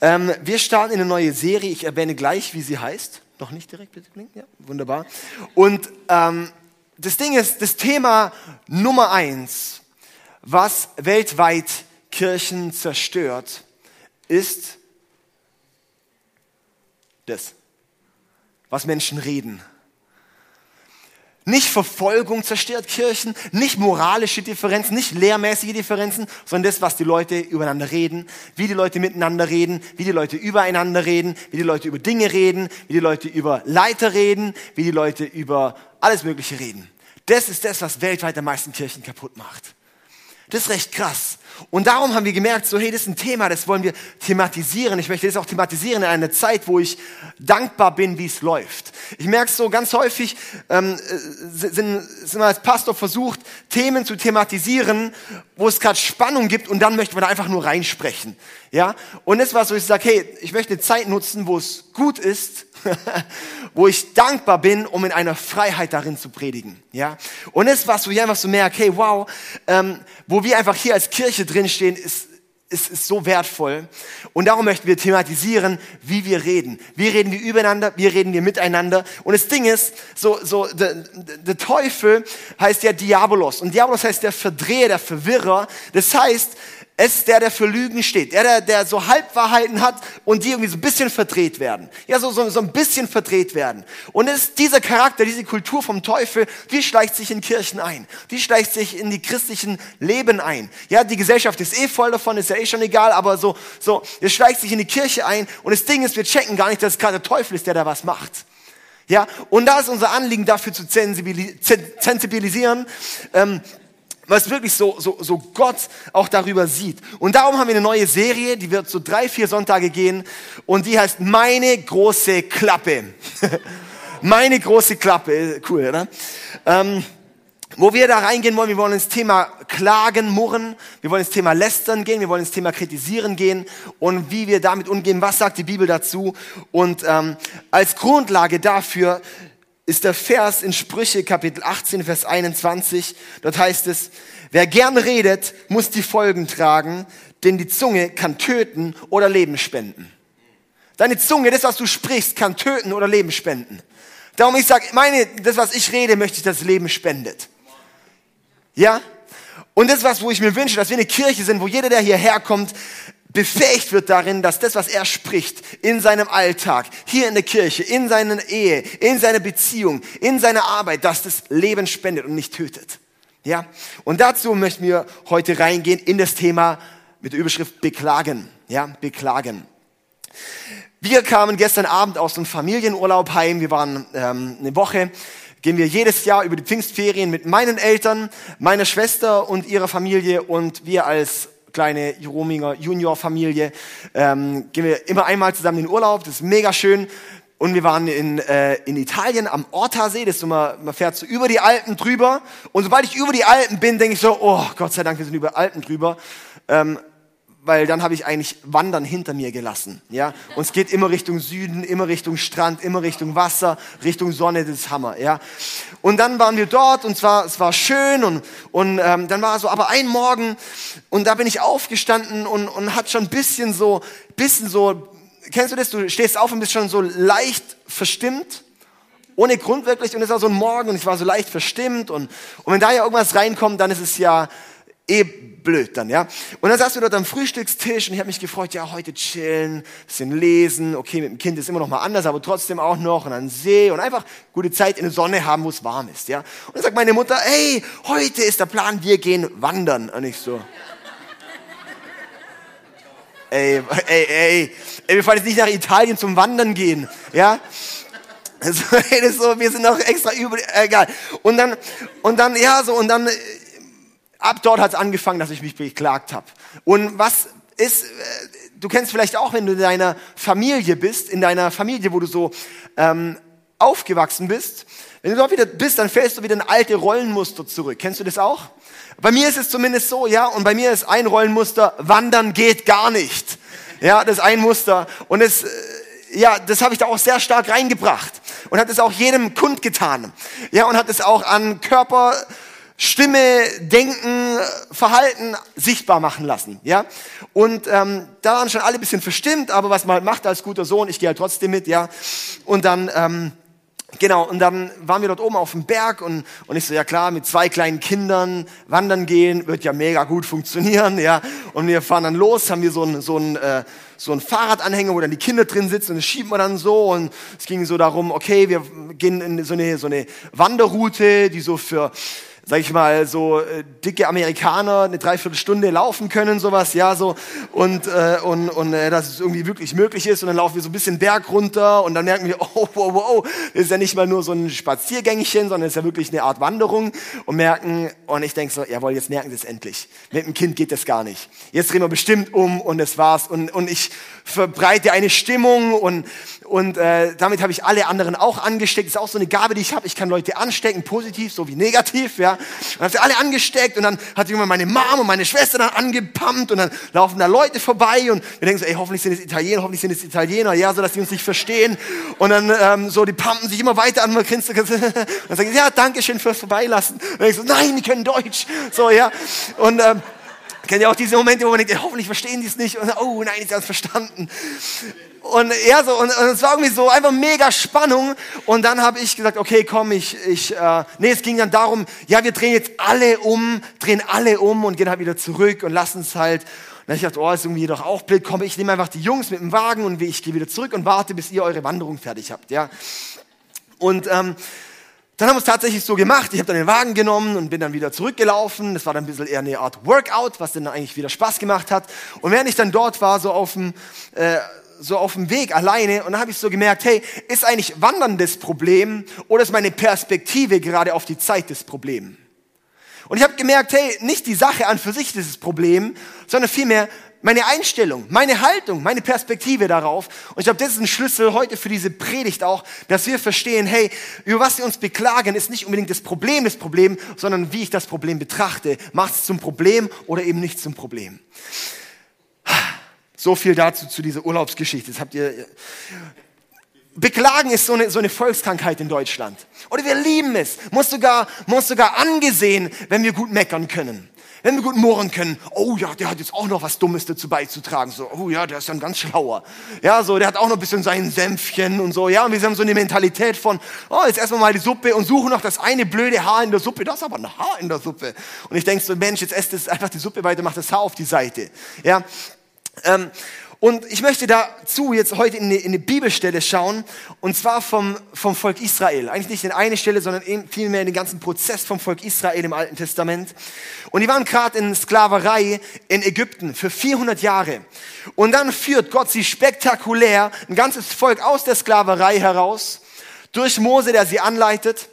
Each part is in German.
Ähm, wir starten in eine neue Serie. Ich erwähne gleich, wie sie heißt. Noch nicht direkt, bitte klingt? Ja, wunderbar. Und ähm, das Ding ist, das Thema Nummer eins, was weltweit Kirchen zerstört, ist das, was Menschen reden. Nicht Verfolgung zerstört Kirchen, nicht moralische Differenzen, nicht lehrmäßige Differenzen, sondern das, was die Leute übereinander reden, wie die Leute miteinander reden, wie die Leute übereinander reden, wie die Leute über Dinge reden, wie die Leute über Leiter reden, wie die Leute über alles Mögliche reden. Das ist das, was weltweit am meisten Kirchen kaputt macht. Das ist recht krass. Und darum haben wir gemerkt, so hey, das ist ein Thema, das wollen wir thematisieren. Ich möchte das auch thematisieren in einer Zeit, wo ich dankbar bin, wie es läuft. Ich merke so ganz häufig, ähm, äh, sind, sind wir als Pastor versucht, Themen zu thematisieren, wo es gerade Spannung gibt und dann möchte man da einfach nur reinsprechen. Ja? Und das war so, ich sage, hey, ich möchte eine Zeit nutzen, wo es gut ist, wo ich dankbar bin, um in einer Freiheit darin zu predigen. Ja? Und das war so, ich einfach so merke, hey, wow, ähm, wo wir einfach hier als Kirche drinstehen, ist, ist, ist so wertvoll. Und darum möchten wir thematisieren, wie wir reden. Wie reden wir übereinander, wie reden wir miteinander. Und das Ding ist, so, so, der Teufel heißt ja Diabolos. Und Diabolos heißt der Verdreher, der Verwirrer. Das heißt, es ist der, der für Lügen steht. Der, der, der so Halbwahrheiten hat und die irgendwie so ein bisschen verdreht werden. Ja, so, so, so ein bisschen verdreht werden. Und es ist dieser Charakter, diese Kultur vom Teufel, die schleicht sich in Kirchen ein. Die schleicht sich in die christlichen Leben ein. Ja, die Gesellschaft ist eh voll davon, ist ja eh schon egal, aber so, so, es schleicht sich in die Kirche ein. Und das Ding ist, wir checken gar nicht, dass es gerade der Teufel ist, der da was macht. Ja, und da ist unser Anliegen dafür zu sensibilisieren, ähm, was wirklich so, so, so Gott auch darüber sieht. Und darum haben wir eine neue Serie, die wird so drei, vier Sonntage gehen und die heißt Meine große Klappe. Meine große Klappe, cool, oder? Ähm, wo wir da reingehen wollen, wir wollen ins Thema Klagen, Murren, wir wollen ins Thema Lästern gehen, wir wollen ins Thema Kritisieren gehen und wie wir damit umgehen, was sagt die Bibel dazu. Und ähm, als Grundlage dafür ist der Vers in Sprüche Kapitel 18, Vers 21. Dort heißt es, wer gern redet, muss die Folgen tragen, denn die Zunge kann töten oder Leben spenden. Deine Zunge, das, was du sprichst, kann töten oder Leben spenden. Darum ich sage, meine, das, was ich rede, möchte ich, dass das Leben spendet. Ja? Und das was, wo ich mir wünsche, dass wir eine Kirche sind, wo jeder, der hierher kommt, befähigt wird darin, dass das, was er spricht, in seinem Alltag, hier in der Kirche, in seiner Ehe, in seiner Beziehung, in seiner Arbeit, dass das Leben spendet und nicht tötet. Ja? Und dazu möchten wir heute reingehen in das Thema mit der Überschrift Beklagen. Ja, Beklagen. Wir kamen gestern Abend aus einem Familienurlaub heim. Wir waren ähm, eine Woche gehen wir jedes Jahr über die Pfingstferien mit meinen Eltern, meiner Schwester und ihrer Familie und wir als kleine Jerominger Junior-Familie. Ähm, gehen wir immer einmal zusammen in den Urlaub, das ist mega schön. Und wir waren in, äh, in Italien am Ortasee, das ist man, man fährt so über die Alpen drüber. Und sobald ich über die Alpen bin, denke ich so, oh Gott sei Dank, wir sind über Alpen drüber. Ähm, weil dann habe ich eigentlich Wandern hinter mir gelassen. Ja? Und es geht immer Richtung Süden, immer Richtung Strand, immer Richtung Wasser, Richtung Sonne, das ist Hammer. Ja? Und dann waren wir dort und zwar, es war schön und, und ähm, dann war so, aber ein Morgen und da bin ich aufgestanden und, und hat schon ein bisschen so, bisschen so, kennst du das, du stehst auf und bist schon so leicht verstimmt ohne Grund wirklich. Und es war so ein Morgen und ich war so leicht verstimmt und, und wenn da ja irgendwas reinkommt, dann ist es ja eh blöd dann, ja. Und dann saßen wir dort am Frühstückstisch und ich habe mich gefreut, ja, heute chillen, bisschen lesen, okay, mit dem Kind ist immer noch mal anders, aber trotzdem auch noch und an See und einfach gute Zeit in der Sonne haben, wo es warm ist, ja. Und dann sagt meine Mutter, hey, heute ist der Plan, wir gehen wandern. Und ich so, ey, ey, ey, ey, wir fahren jetzt nicht nach Italien zum Wandern gehen, ja. Das so, wir sind noch extra über, egal. Und dann, und dann, ja, so, und dann ab dort hat es angefangen, dass ich mich beklagt habe. Und was ist, äh, du kennst vielleicht auch, wenn du in deiner Familie bist, in deiner Familie, wo du so ähm, aufgewachsen bist, wenn du dort wieder bist, dann fällst du wieder in alte Rollenmuster zurück. Kennst du das auch? Bei mir ist es zumindest so, ja, und bei mir ist ein Rollenmuster, wandern geht gar nicht. Ja, das ist ein Muster. Und es, äh, ja, das habe ich da auch sehr stark reingebracht und hat es auch jedem kundgetan. Ja, und hat es auch an Körper Stimme, Denken, Verhalten sichtbar machen lassen. Ja? Und ähm, da waren schon alle ein bisschen verstimmt, aber was man halt macht als guter Sohn, ich gehe halt trotzdem mit. ja. Und dann... Ähm, Genau, und dann waren wir dort oben auf dem Berg und, und ich so, ja klar, mit zwei kleinen Kindern wandern gehen, wird ja mega gut funktionieren, ja. Und wir fahren dann los, haben wir so ein, so ein, äh, so ein Fahrradanhänger, wo dann die Kinder drin sitzen und das schieben wir dann so und es ging so darum, okay, wir gehen in so eine, so eine Wanderroute, die so für sag ich mal, so äh, dicke Amerikaner eine Dreiviertelstunde laufen können, sowas, ja, so, und, äh, und, und äh, dass es irgendwie wirklich möglich ist. Und dann laufen wir so ein bisschen Berg runter und dann merken wir, oh, wow, wow, das ist ja nicht mal nur so ein Spaziergängchen, sondern es ist ja wirklich eine Art Wanderung und merken, und ich denke so, jawohl, jetzt merken sie es endlich. Mit dem Kind geht das gar nicht. Jetzt drehen wir bestimmt um und das war's. Und, und ich verbreite eine Stimmung und, und äh, damit habe ich alle anderen auch angesteckt. Das ist auch so eine Gabe, die ich habe. Ich kann Leute anstecken, positiv sowie negativ. Ja. Und habe sie alle angesteckt und dann hat irgendwann meine Mom und meine Schwester dann angepumpt und dann laufen da Leute vorbei und wir denken so, ey, hoffentlich sind es Italiener, hoffentlich sind es Italiener, ja, so dass die uns nicht verstehen. Und dann ähm, so, die pumpen sich immer weiter an. Und dann sagen ja, danke schön fürs Vorbeilassen. Und ich so, nein, die können Deutsch. So, ja. Und ähm, Kennt ihr auch diese Momente, wo man denkt, hoffentlich verstehen die es nicht. Und, oh nein, ich habe es verstanden. Und ja, so, und, und, es war irgendwie so einfach mega Spannung. Und dann habe ich gesagt, okay, komm, ich, ich, äh, nee, es ging dann darum, ja, wir drehen jetzt alle um, drehen alle um und gehen halt wieder zurück und lassen es halt. Und dann ich dachte, oh, ist irgendwie doch auch blöd. Komm, ich nehme einfach die Jungs mit dem Wagen und ich gehe wieder zurück und warte, bis ihr eure Wanderung fertig habt, ja. Und ähm, dann haben wir es tatsächlich so gemacht. Ich habe dann den Wagen genommen und bin dann wieder zurückgelaufen. Das war dann ein bisschen eher eine Art Workout, was dann eigentlich wieder Spaß gemacht hat. Und während ich dann dort war, so auf dem, äh, so auf dem Weg alleine, und dann habe ich so gemerkt, hey, ist eigentlich Wandern das Problem oder ist meine Perspektive gerade auf die Zeit das Problem? Und ich habe gemerkt, hey, nicht die Sache an für sich ist das Problem, sondern vielmehr meine Einstellung, meine Haltung, meine Perspektive darauf. Und ich glaube, das ist ein Schlüssel heute für diese Predigt auch, dass wir verstehen, hey, über was wir uns beklagen, ist nicht unbedingt das Problem des Problems, sondern wie ich das Problem betrachte. Macht es zum Problem oder eben nicht zum Problem. So viel dazu zu dieser Urlaubsgeschichte. Das habt ihr. Beklagen ist so eine, so eine Volkskrankheit in Deutschland. Oder wir lieben es. Muss sogar, muss sogar angesehen, wenn wir gut meckern können. Wenn wir gut murren können, oh ja, der hat jetzt auch noch was Dummes dazu beizutragen. So, oh ja, der ist ein ganz schlauer. Ja, so, der hat auch noch ein bisschen sein Senfchen und so. Ja, und wir haben so eine Mentalität von, oh, jetzt essen wir mal die Suppe und suchen noch das eine blöde Haar in der Suppe. Das ist aber ein Haar in der Suppe. Und ich denke so, Mensch, jetzt esst es einfach die Suppe weiter, macht das Haar auf die Seite. Ja, ähm, und ich möchte dazu jetzt heute in eine, in eine, Bibelstelle schauen, und zwar vom, vom Volk Israel. Eigentlich nicht in eine Stelle, sondern vielmehr in den ganzen Prozess vom Volk Israel im Alten Testament. Und die waren gerade in Sklaverei in Ägypten für 400 Jahre. Und dann führt Gott sie spektakulär, ein ganzes Volk aus der Sklaverei heraus, durch Mose, der sie anleitet.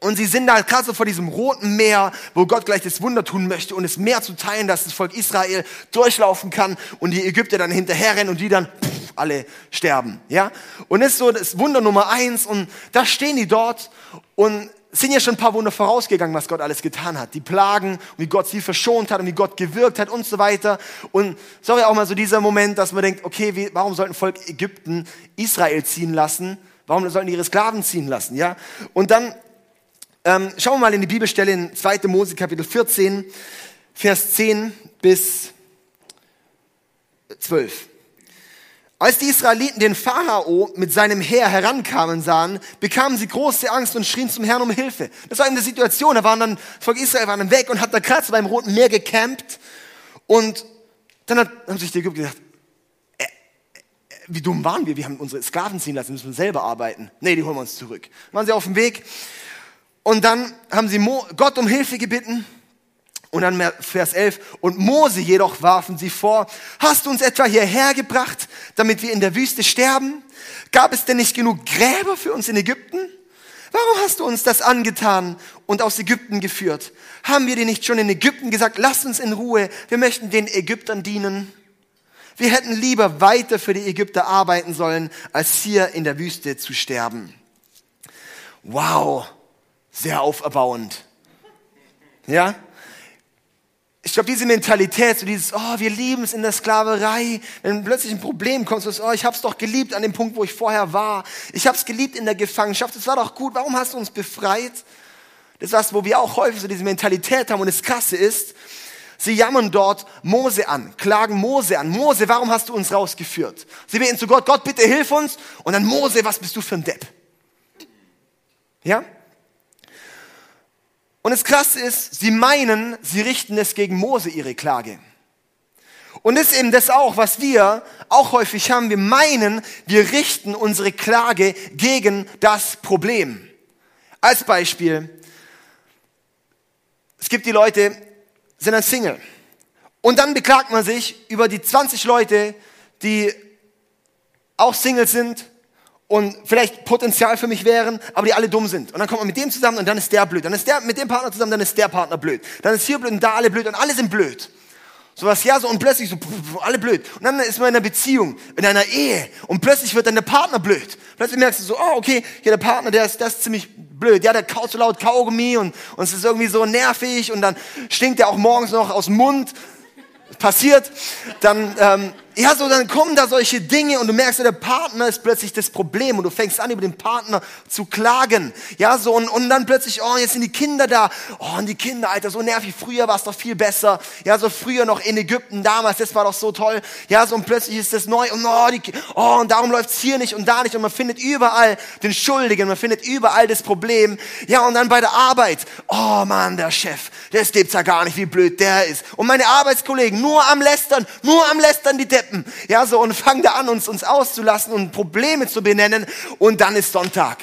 Und sie sind da gerade so vor diesem roten Meer, wo Gott gleich das Wunder tun möchte und das Meer zu teilen, dass das Volk Israel durchlaufen kann und die Ägypter dann hinterherrennen und die dann pff, alle sterben. Ja? Und das ist so das Wunder Nummer eins und da stehen die dort und sind ja schon ein paar Wunder vorausgegangen, was Gott alles getan hat. Die Plagen, wie Gott sie verschont hat und wie Gott gewirkt hat und so weiter. Und sorry auch mal so dieser Moment, dass man denkt, okay, wie, warum sollten Volk Ägypten Israel ziehen lassen? Warum sollten die ihre Sklaven ziehen lassen? Ja? Und dann ähm, schauen wir mal in die Bibelstelle in 2. Mose Kapitel 14, Vers 10 bis 12. Als die Israeliten den Pharao mit seinem Heer herankamen sahen, bekamen sie große Angst und schrien zum Herrn um Hilfe. Das war eine Situation, da waren dann, Volk Israel waren dann weg und hat da gerade beim Roten Meer gecampt. Und dann hat, haben sich die Ägypter gedacht, äh, äh, wie dumm waren wir? Wir haben unsere Sklaven ziehen lassen, müssen wir selber arbeiten. Nee, die holen wir uns zurück. Dann waren sie auf dem Weg und dann haben sie Gott um Hilfe gebeten. Und dann Vers 11. Und Mose jedoch warfen sie vor, hast du uns etwa hierher gebracht, damit wir in der Wüste sterben? Gab es denn nicht genug Gräber für uns in Ägypten? Warum hast du uns das angetan und aus Ägypten geführt? Haben wir dir nicht schon in Ägypten gesagt, lass uns in Ruhe, wir möchten den Ägyptern dienen? Wir hätten lieber weiter für die Ägypter arbeiten sollen, als hier in der Wüste zu sterben. Wow, sehr auferbauend. Ja? Ich glaube, diese Mentalität, so dieses, oh, wir lieben es in der Sklaverei, wenn plötzlich ein Problem kommt, so, oh, ich habe es doch geliebt an dem Punkt, wo ich vorher war. Ich habe es geliebt in der Gefangenschaft, es war doch gut, warum hast du uns befreit? Das ist was, wo wir auch häufig so diese Mentalität haben und das Krasse ist, sie jammern dort Mose an, klagen Mose an. Mose, warum hast du uns rausgeführt? Sie beten zu Gott, Gott, bitte hilf uns. Und dann Mose, was bist du für ein Depp? Ja? Und das Krasse ist, sie meinen, sie richten es gegen Mose, ihre Klage. Und das ist eben das auch, was wir auch häufig haben. Wir meinen, wir richten unsere Klage gegen das Problem. Als Beispiel, es gibt die Leute, sind ein Single. Und dann beklagt man sich über die 20 Leute, die auch Single sind und vielleicht Potenzial für mich wären, aber die alle dumm sind. Und dann kommt man mit dem zusammen und dann ist der blöd. Dann ist der mit dem Partner zusammen, dann ist der Partner blöd. Dann ist hier blöd und da alle blöd und alle sind blöd. Sowas, ja, so und plötzlich so, alle blöd. Und dann ist man in einer Beziehung, in einer Ehe und plötzlich wird dann der Partner blöd. Plötzlich merkst du so, oh, okay, hier der Partner, der ist, der ist ziemlich blöd. Ja, der kaut so laut Kaugummi und, und es ist irgendwie so nervig und dann stinkt er auch morgens noch aus dem Mund. Passiert. Dann, ähm, ja, so dann kommen da solche Dinge und du merkst, der Partner ist plötzlich das Problem und du fängst an, über den Partner zu klagen. Ja, so und, und dann plötzlich, oh, jetzt sind die Kinder da. Oh, und die Kinder, Alter, so nervig. Früher war es doch viel besser. Ja, so früher noch in Ägypten damals, das war doch so toll. Ja, so und plötzlich ist das neu und oh, die, oh und darum läuft's hier nicht und da nicht und man findet überall den Schuldigen, man findet überall das Problem. Ja, und dann bei der Arbeit, oh Mann, der Chef, das gibt's ja gar nicht, wie blöd der ist. Und meine Arbeitskollegen, nur am Lästern, nur am Lästern, die Deppen. Deppen. Ja, so, und fangen da an, uns, uns auszulassen und Probleme zu benennen. Und dann ist Sonntag.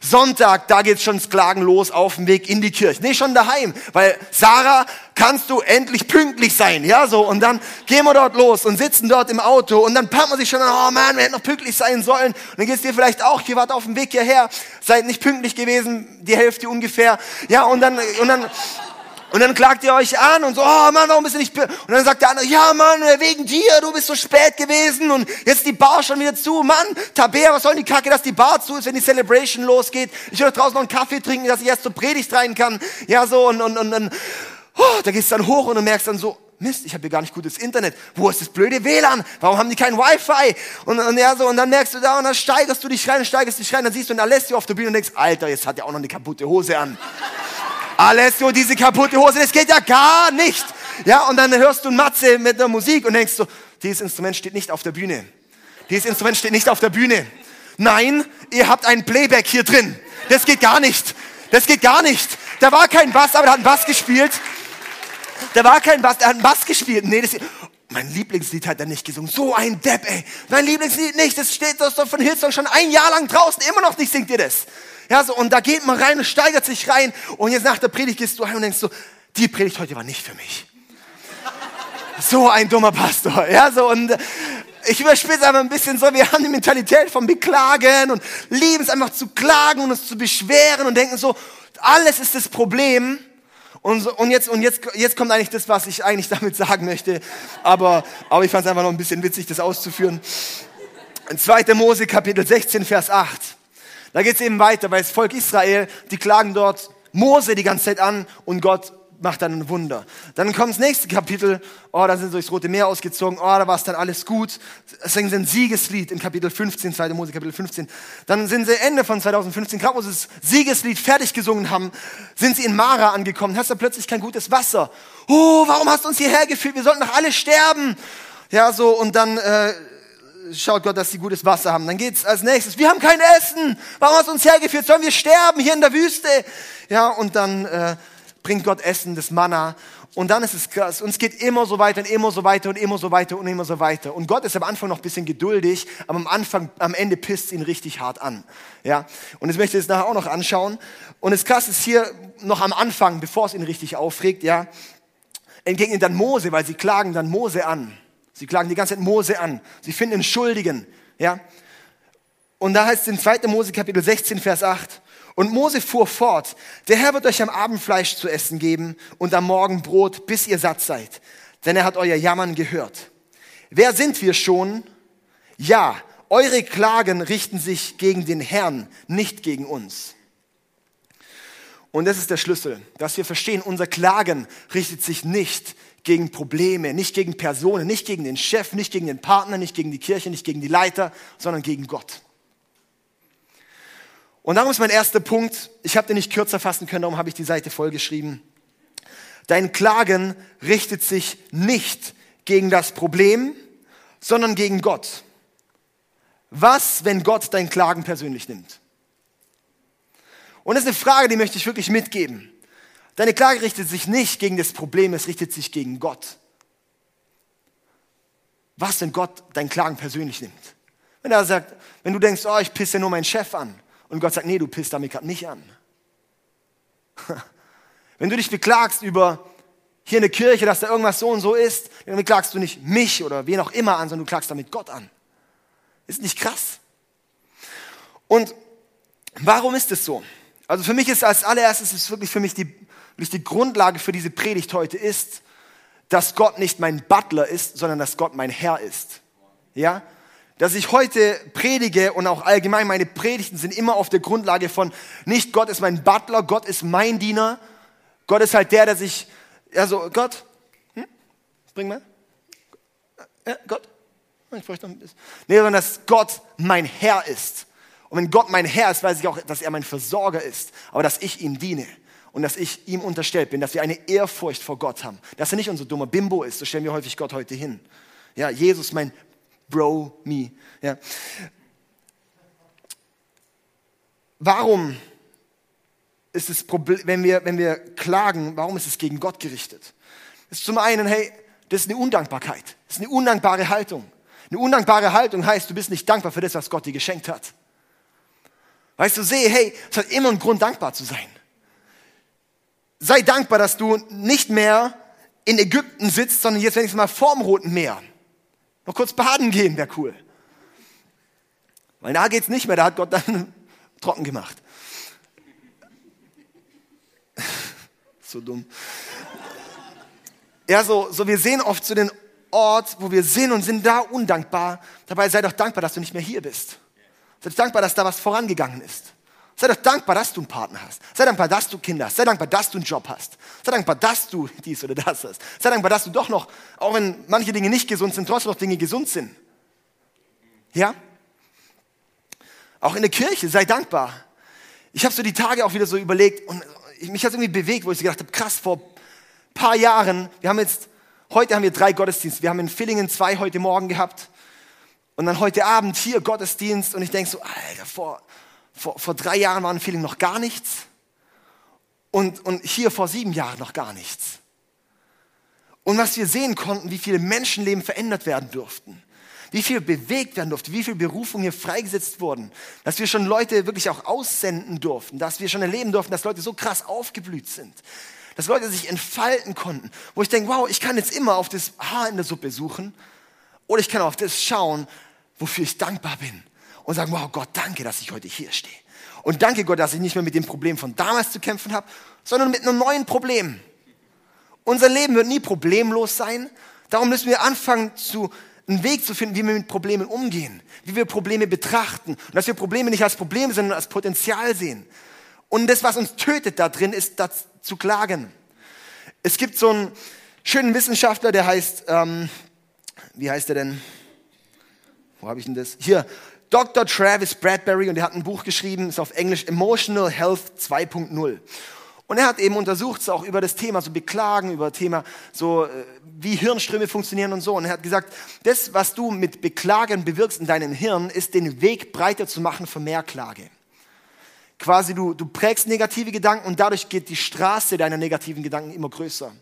Sonntag, da geht's schon Klagen los auf dem Weg in die Kirche. Nee, schon daheim. Weil, Sarah, kannst du endlich pünktlich sein? Ja, so. Und dann gehen wir dort los und sitzen dort im Auto. Und dann packt man sich schon an, oh man, wir hätten noch pünktlich sein sollen. Und dann geht's dir vielleicht auch, ihr wart auf dem Weg hierher, seid nicht pünktlich gewesen, die Hälfte ungefähr. Ja, und dann, und dann, und dann klagt ihr euch an und so, oh Mann, warum bist du nicht... Und dann sagt der andere, ja Mann, wegen dir, du bist so spät gewesen und jetzt ist die Bar schon wieder zu. Mann, Tabea, was soll die Kacke, dass die Bar zu ist, wenn die Celebration losgeht? Ich will doch draußen noch einen Kaffee trinken, dass ich erst zur Predigt rein kann. Ja, so und, und, und, und oh, da gehst du dann hoch und du merkst dann so, Mist, ich habe hier gar nicht gutes Internet. Wo ist das blöde WLAN? Warum haben die kein Wi-Fi? Und, und, ja, so, und dann merkst du da und dann steigerst du dich rein, steigerst dich rein, dann siehst du einen Alessio auf der Bühne und denkst, Alter, jetzt hat er auch noch eine kaputte Hose an. Alessio, diese kaputte Hose, das geht ja gar nicht. Ja, und dann hörst du Matze mit der Musik und denkst so, dieses Instrument steht nicht auf der Bühne. Dieses Instrument steht nicht auf der Bühne. Nein, ihr habt ein Playback hier drin. Das geht gar nicht. Das geht gar nicht. Da war kein Bass, aber er hat einen Bass gespielt. Da war kein Bass, er hat einen Bass gespielt. Nee, das, mein Lieblingslied hat er nicht gesungen. So ein Depp, ey. Mein Lieblingslied nicht. Das steht das doch von Hillsong schon ein Jahr lang draußen. Immer noch nicht singt ihr das. Ja, so, und da geht man rein und steigert sich rein. Und jetzt nach der Predigt gehst du rein und denkst so, die Predigt heute war nicht für mich. So ein dummer Pastor. Ja, so, und äh, ich überspitze einfach ein bisschen so, wir haben die Mentalität vom Beklagen und lieben es einfach zu klagen und uns zu beschweren und denken so, alles ist das Problem. Und, so, und, jetzt, und jetzt, jetzt kommt eigentlich das, was ich eigentlich damit sagen möchte. Aber, aber ich fand es einfach noch ein bisschen witzig, das auszuführen. In 2. Mose Kapitel 16, Vers 8. Da geht es eben weiter, weil das Volk Israel, die klagen dort Mose die ganze Zeit an und Gott macht dann ein Wunder. Dann kommt das nächste Kapitel, oh, da sind sie durchs Rote Meer ausgezogen, oh, da war es dann alles gut. Sie ein Siegeslied in Kapitel 15, 2. Mose Kapitel 15. Dann sind sie Ende von 2015, gerade wo sie das Siegeslied fertig gesungen haben, sind sie in Mara angekommen, hast du plötzlich kein gutes Wasser. Oh, warum hast du uns hierher geführt? Wir sollten doch alle sterben. Ja, so, und dann... Äh, schaut Gott, dass sie gutes Wasser haben. Dann geht's als nächstes, wir haben kein Essen. Warum hast du uns hergeführt? Sollen wir sterben hier in der Wüste? Ja, und dann äh, bringt Gott Essen, das Manna. Und dann ist es krass. Und es geht immer so weiter und immer so weiter und immer so weiter und immer so weiter. Und Gott ist am Anfang noch ein bisschen geduldig, aber am Anfang, am Ende pisst ihn richtig hart an. Ja. Und das möchte ich jetzt nachher auch noch anschauen. Und das krass ist hier noch am Anfang, bevor es ihn richtig aufregt, ja, entgegnet dann Mose, weil sie klagen dann Mose an. Sie klagen die ganze Zeit Mose an. Sie finden einen Schuldigen. Ja? Und da heißt es in 2. Mose Kapitel 16, Vers 8. Und Mose fuhr fort, der Herr wird euch am Abend Fleisch zu essen geben und am Morgen Brot, bis ihr satt seid. Denn er hat euer Jammern gehört. Wer sind wir schon? Ja, eure Klagen richten sich gegen den Herrn, nicht gegen uns. Und das ist der Schlüssel, dass wir verstehen, unser Klagen richtet sich nicht gegen Probleme, nicht gegen Personen, nicht gegen den Chef, nicht gegen den Partner, nicht gegen die Kirche, nicht gegen die Leiter, sondern gegen Gott. Und darum ist mein erster Punkt, ich habe den nicht kürzer fassen können, darum habe ich die Seite vollgeschrieben. Dein Klagen richtet sich nicht gegen das Problem, sondern gegen Gott. Was, wenn Gott dein Klagen persönlich nimmt? Und das ist eine Frage, die möchte ich wirklich mitgeben. Deine Klage richtet sich nicht gegen das Problem, es richtet sich gegen Gott. Was, wenn Gott dein Klagen persönlich nimmt? Wenn er sagt, wenn du denkst, oh, ich pisse nur meinen Chef an. Und Gott sagt, nee, du pisst damit gerade mich an. Wenn du dich beklagst über hier in der Kirche, dass da irgendwas so und so ist, dann beklagst du nicht mich oder wen auch immer an, sondern du klagst damit Gott an. Ist nicht krass? Und warum ist es so? Also für mich ist als allererstes ist wirklich für mich die, wirklich die Grundlage für diese Predigt heute ist, dass Gott nicht mein Butler ist, sondern dass Gott mein Herr ist. Ja? Dass ich heute predige und auch allgemein meine Predigten sind immer auf der Grundlage von nicht Gott ist mein Butler, Gott ist mein Diener. Gott ist halt der, der sich, also Gott, hm? bring mal. Ja, Gott. Ich bräuchte noch ein bisschen. Nee, sondern dass Gott mein Herr ist. Und wenn Gott mein Herr ist, weiß ich auch, dass er mein Versorger ist, aber dass ich ihm diene und dass ich ihm unterstellt bin, dass wir eine Ehrfurcht vor Gott haben, dass er nicht unser dummer Bimbo ist, so stellen wir häufig Gott heute hin. Ja, Jesus, mein Bro, me. Ja. Warum ist das Problem, wenn wir, wenn wir klagen, warum ist es gegen Gott gerichtet? Das ist zum einen, hey, das ist eine Undankbarkeit. Das ist eine undankbare Haltung. Eine undankbare Haltung heißt, du bist nicht dankbar für das, was Gott dir geschenkt hat. Weißt du, sehe, hey, es hat immer einen Grund, dankbar zu sein. Sei dankbar, dass du nicht mehr in Ägypten sitzt, sondern jetzt wenigstens mal vorm Roten Meer. Noch kurz baden gehen wäre cool. Weil da geht's nicht mehr, da hat Gott dann trocken gemacht. so dumm. Ja, so, so wir sehen oft so den Ort, wo wir sind und sind da undankbar. Dabei sei doch dankbar, dass du nicht mehr hier bist. Sei dankbar, dass da was vorangegangen ist. Sei doch dankbar, dass du einen Partner hast. Sei dankbar, dass du Kinder hast. Sei dankbar, dass du einen Job hast. Sei dankbar, dass du dies oder das hast. Sei dankbar, dass du doch noch, auch wenn manche Dinge nicht gesund sind, trotzdem noch Dinge gesund sind. Ja? Auch in der Kirche, sei dankbar. Ich habe so die Tage auch wieder so überlegt und mich hat irgendwie bewegt, wo ich gedacht habe, krass, vor ein paar Jahren, wir haben jetzt, heute haben wir drei Gottesdienste. Wir haben in Villingen zwei heute Morgen gehabt und dann heute Abend hier Gottesdienst und ich denke so, Alter, vor, vor, vor drei Jahren war in Villingen noch gar nichts. Und, und hier vor sieben Jahren noch gar nichts. Und was wir sehen konnten, wie viele Menschenleben verändert werden durften, wie viel bewegt werden durfte, wie viel Berufung hier freigesetzt wurden, dass wir schon Leute wirklich auch aussenden durften, dass wir schon erleben durften, dass Leute so krass aufgeblüht sind, dass Leute sich entfalten konnten, wo ich denke, wow, ich kann jetzt immer auf das Haar in der Suppe suchen. Oder ich kann auf das schauen, wofür ich dankbar bin. Und sagen, wow, Gott, danke, dass ich heute hier stehe. Und danke Gott, dass ich nicht mehr mit dem Problem von damals zu kämpfen habe, sondern mit einem neuen Problem. Unser Leben wird nie problemlos sein. Darum müssen wir anfangen, zu, einen Weg zu finden, wie wir mit Problemen umgehen, wie wir Probleme betrachten. Und dass wir Probleme nicht als Probleme, sondern als Potenzial sehen. Und das, was uns tötet da drin, ist das zu klagen. Es gibt so einen schönen Wissenschaftler, der heißt, ähm, wie heißt er denn? Wo habe ich denn das? Hier, Dr. Travis Bradbury und er hat ein Buch geschrieben, ist auf Englisch Emotional Health 2.0. Und er hat eben untersucht, so auch über das Thema so Beklagen, über Thema so, äh, wie Hirnströme funktionieren und so. Und er hat gesagt, das, was du mit Beklagen bewirkst in deinem Hirn, ist den Weg breiter zu machen für mehr Klage. Quasi du, du prägst negative Gedanken und dadurch geht die Straße deiner negativen Gedanken immer größer.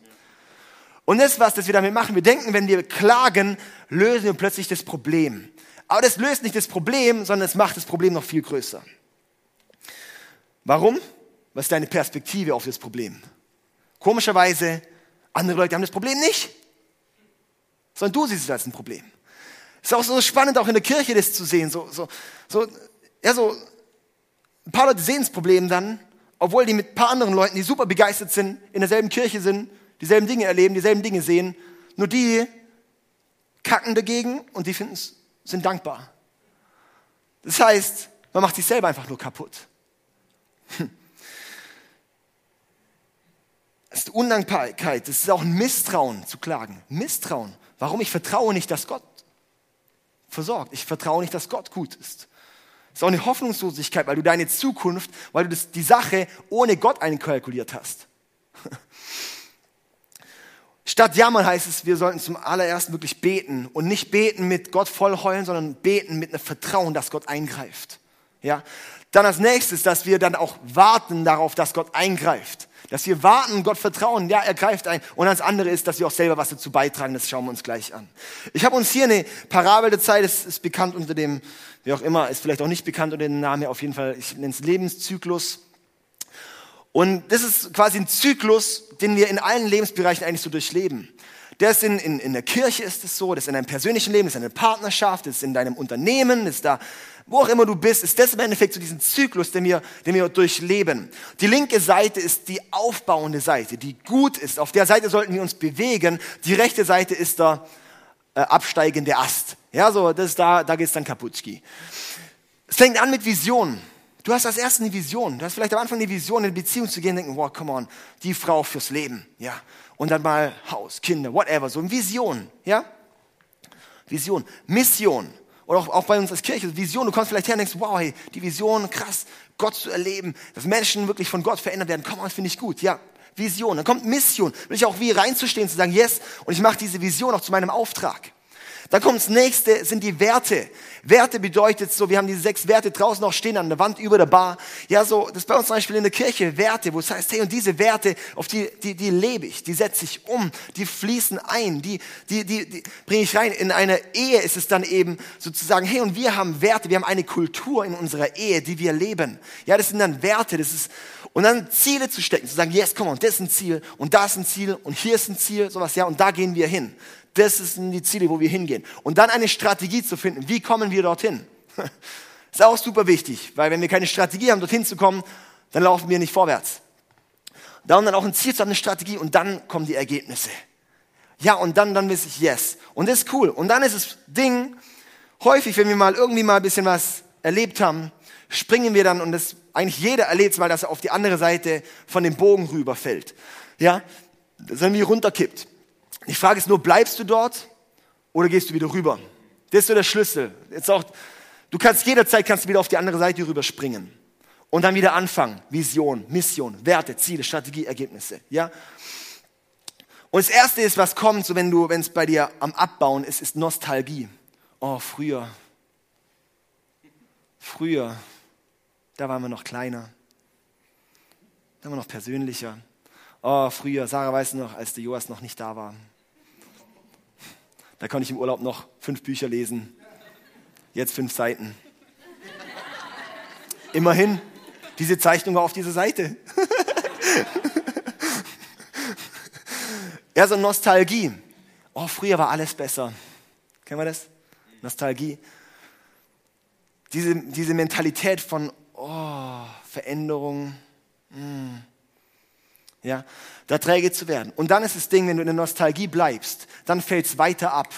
Und das, was das wir damit machen, wir denken, wenn wir klagen, lösen wir plötzlich das Problem. Aber das löst nicht das Problem, sondern es macht das Problem noch viel größer. Warum? Was ist deine Perspektive auf das Problem? Komischerweise, andere Leute haben das Problem nicht, sondern du siehst es als ein Problem. Es ist auch so spannend, auch in der Kirche das zu sehen. So, so, so, ja, so, ein paar Leute sehen das Problem dann, obwohl die mit ein paar anderen Leuten, die super begeistert sind, in derselben Kirche sind, dieselben Dinge erleben, dieselben Dinge sehen. Nur die kacken dagegen und die finden es sind dankbar. Das heißt, man macht sich selber einfach nur kaputt. Hm. Das ist Undankbarkeit, das ist auch ein Misstrauen zu klagen. Misstrauen. Warum? Ich vertraue nicht, dass Gott versorgt. Ich vertraue nicht, dass Gott gut ist. Das ist auch eine Hoffnungslosigkeit, weil du deine Zukunft, weil du das, die Sache ohne Gott einkalkuliert hast. Statt jammern heißt es, wir sollten zum allerersten wirklich beten und nicht beten mit Gott voll heulen, sondern beten mit einem Vertrauen, dass Gott eingreift. Ja? Dann als nächstes, dass wir dann auch warten darauf, dass Gott eingreift. Dass wir warten, Gott vertrauen, ja, er greift ein. Und das andere ist, dass wir auch selber was dazu beitragen, das schauen wir uns gleich an. Ich habe uns hier eine Parabel der Zeit, das ist bekannt unter dem, wie auch immer, ist vielleicht auch nicht bekannt unter dem Namen, auf jeden Fall, ich nenne es Lebenszyklus. Und das ist quasi ein Zyklus, den wir in allen Lebensbereichen eigentlich so durchleben. Ist in, in, in der Kirche ist es so, das in deinem persönlichen Leben, das in der Partnerschaft, das in deinem Unternehmen, das da, wo auch immer du bist, ist das im Endeffekt so diesen Zyklus, den wir, den wir durchleben. Die linke Seite ist die aufbauende Seite, die gut ist. Auf der Seite sollten wir uns bewegen. Die rechte Seite ist der äh, absteigende Ast. Ja, so, das ist da, da geht's dann kaputski. Es fängt an mit Visionen. Du hast als erstes eine Vision. Du hast vielleicht am Anfang eine Vision, in eine Beziehung zu gehen denken, wow, come on, die Frau fürs Leben. Ja. Und dann mal Haus, Kinder, whatever. So eine Vision. Ja. Vision. Mission. Oder auch, auch bei uns als Kirche, Vision. Du kommst vielleicht her und denkst, wow, hey, die Vision, krass, Gott zu erleben, dass Menschen wirklich von Gott verändert werden. Komm, das finde ich gut. Ja. Vision. Dann kommt Mission. Will ich auch wie reinzustehen, zu sagen, yes, und ich mache diese Vision auch zu meinem Auftrag. Dann kommt das nächste, sind die Werte. Werte bedeutet so, wir haben diese sechs Werte draußen auch stehen an der Wand über der Bar. Ja, so, das ist bei uns zum Beispiel in der Kirche Werte, wo es heißt, hey, und diese Werte, auf die, die, die lebe ich, die setze ich um, die fließen ein, die, die, die, die bringe ich rein. In einer Ehe ist es dann eben sozusagen, hey, und wir haben Werte, wir haben eine Kultur in unserer Ehe, die wir leben. Ja, das sind dann Werte, das ist, und dann Ziele zu stecken, zu sagen, yes, komm on, das ist ein Ziel und da ist ein Ziel und hier ist ein Ziel, sowas, ja, und da gehen wir hin. Das sind die Ziele, wo wir hingehen. Und dann eine Strategie zu finden. Wie kommen wir dorthin? ist auch super wichtig, weil wenn wir keine Strategie haben, dorthin zu kommen, dann laufen wir nicht vorwärts. Da und dann auch ein Ziel zu haben, eine Strategie und dann kommen die Ergebnisse. Ja, und dann, dann weiß ich, yes. Und das ist cool. Und dann ist das Ding, häufig, wenn wir mal irgendwie mal ein bisschen was erlebt haben, springen wir dann, und das eigentlich jeder erlebt mal, dass er auf die andere Seite von dem Bogen rüberfällt. Ja, dass er irgendwie runterkippt. Die Frage ist nur, bleibst du dort oder gehst du wieder rüber? Das ist so der Schlüssel. Jetzt auch, du kannst jederzeit kannst du wieder auf die andere Seite rüberspringen und dann wieder anfangen. Vision, Mission, Werte, Ziele, Strategie, Ergebnisse. Ja? Und das erste ist, was kommt, so wenn es bei dir am Abbauen ist, ist Nostalgie. Oh, früher. Früher. Da waren wir noch kleiner. Da waren wir noch persönlicher. Oh, früher, Sarah weiß noch, als der Joas noch nicht da war. Da konnte ich im Urlaub noch fünf Bücher lesen. Jetzt fünf Seiten. Immerhin, diese Zeichnung war auf dieser Seite. ja, so Nostalgie. Oh, früher war alles besser. Kennen wir das? Nostalgie. Diese, diese Mentalität von oh, Veränderung. Mm ja, da träge zu werden. Und dann ist das Ding, wenn du in der Nostalgie bleibst, dann fällt es weiter ab